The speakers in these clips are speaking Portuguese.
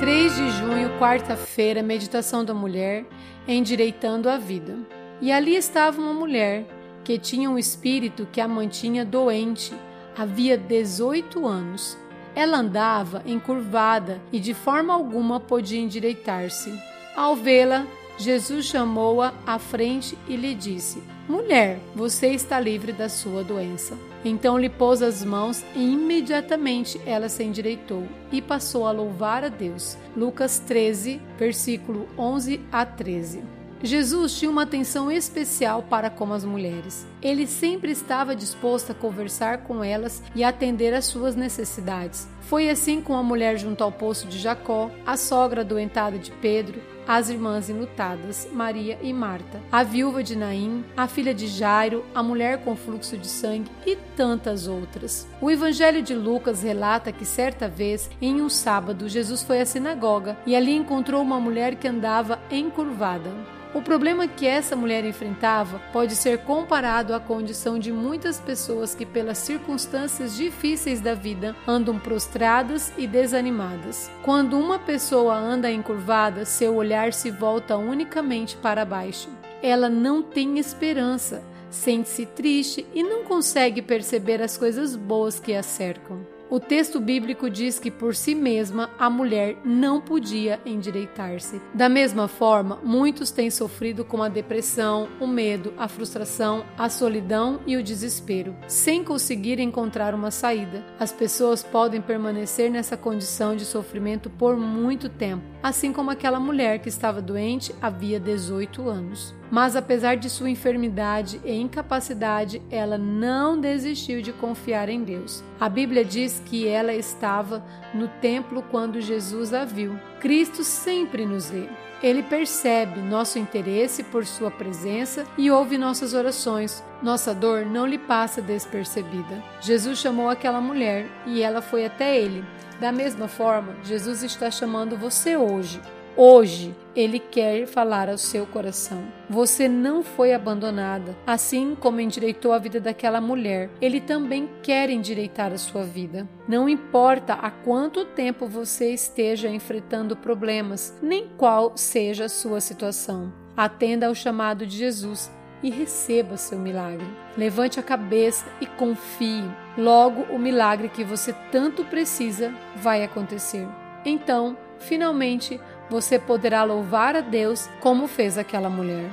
3 de junho, quarta-feira, meditação da mulher, endireitando a vida. E ali estava uma mulher que tinha um espírito que a mantinha doente havia 18 anos. Ela andava encurvada e de forma alguma podia endireitar-se. Ao vê-la, Jesus chamou-a à frente e lhe disse: Mulher, você está livre da sua doença. Então lhe pôs as mãos e imediatamente ela se endireitou e passou a louvar a Deus. Lucas 13, versículo 11 a 13. Jesus tinha uma atenção especial para com as mulheres. Ele sempre estava disposto a conversar com elas e atender às suas necessidades. Foi assim com a mulher junto ao poço de Jacó, a sogra adoentada de Pedro, as irmãs enlutadas, Maria e Marta, a viúva de Naim, a filha de Jairo, a mulher com fluxo de sangue e tantas outras. O Evangelho de Lucas relata que certa vez, em um sábado, Jesus foi à sinagoga e ali encontrou uma mulher que andava encurvada. O problema que essa mulher enfrentava pode ser comparado à condição de muitas pessoas que, pelas circunstâncias difíceis da vida, andam prostradas e desanimadas. Quando uma pessoa anda encurvada, seu olhar se volta unicamente para baixo. Ela não tem esperança, sente-se triste e não consegue perceber as coisas boas que a cercam. O texto bíblico diz que por si mesma a mulher não podia endireitar-se. Da mesma forma, muitos têm sofrido com a depressão, o medo, a frustração, a solidão e o desespero, sem conseguir encontrar uma saída. As pessoas podem permanecer nessa condição de sofrimento por muito tempo, assim como aquela mulher que estava doente havia 18 anos. Mas apesar de sua enfermidade e incapacidade, ela não desistiu de confiar em Deus. A Bíblia diz que ela estava no templo quando Jesus a viu. Cristo sempre nos vê. Ele percebe nosso interesse por Sua presença e ouve nossas orações. Nossa dor não lhe passa despercebida. Jesus chamou aquela mulher e ela foi até ele. Da mesma forma, Jesus está chamando você hoje. Hoje ele quer falar ao seu coração. Você não foi abandonada, assim como endireitou a vida daquela mulher. Ele também quer endireitar a sua vida. Não importa há quanto tempo você esteja enfrentando problemas, nem qual seja a sua situação. Atenda ao chamado de Jesus e receba seu milagre. Levante a cabeça e confie. Logo, o milagre que você tanto precisa vai acontecer. Então, finalmente, você poderá louvar a Deus como fez aquela mulher.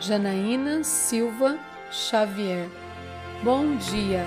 Janaína Silva Xavier. Bom dia!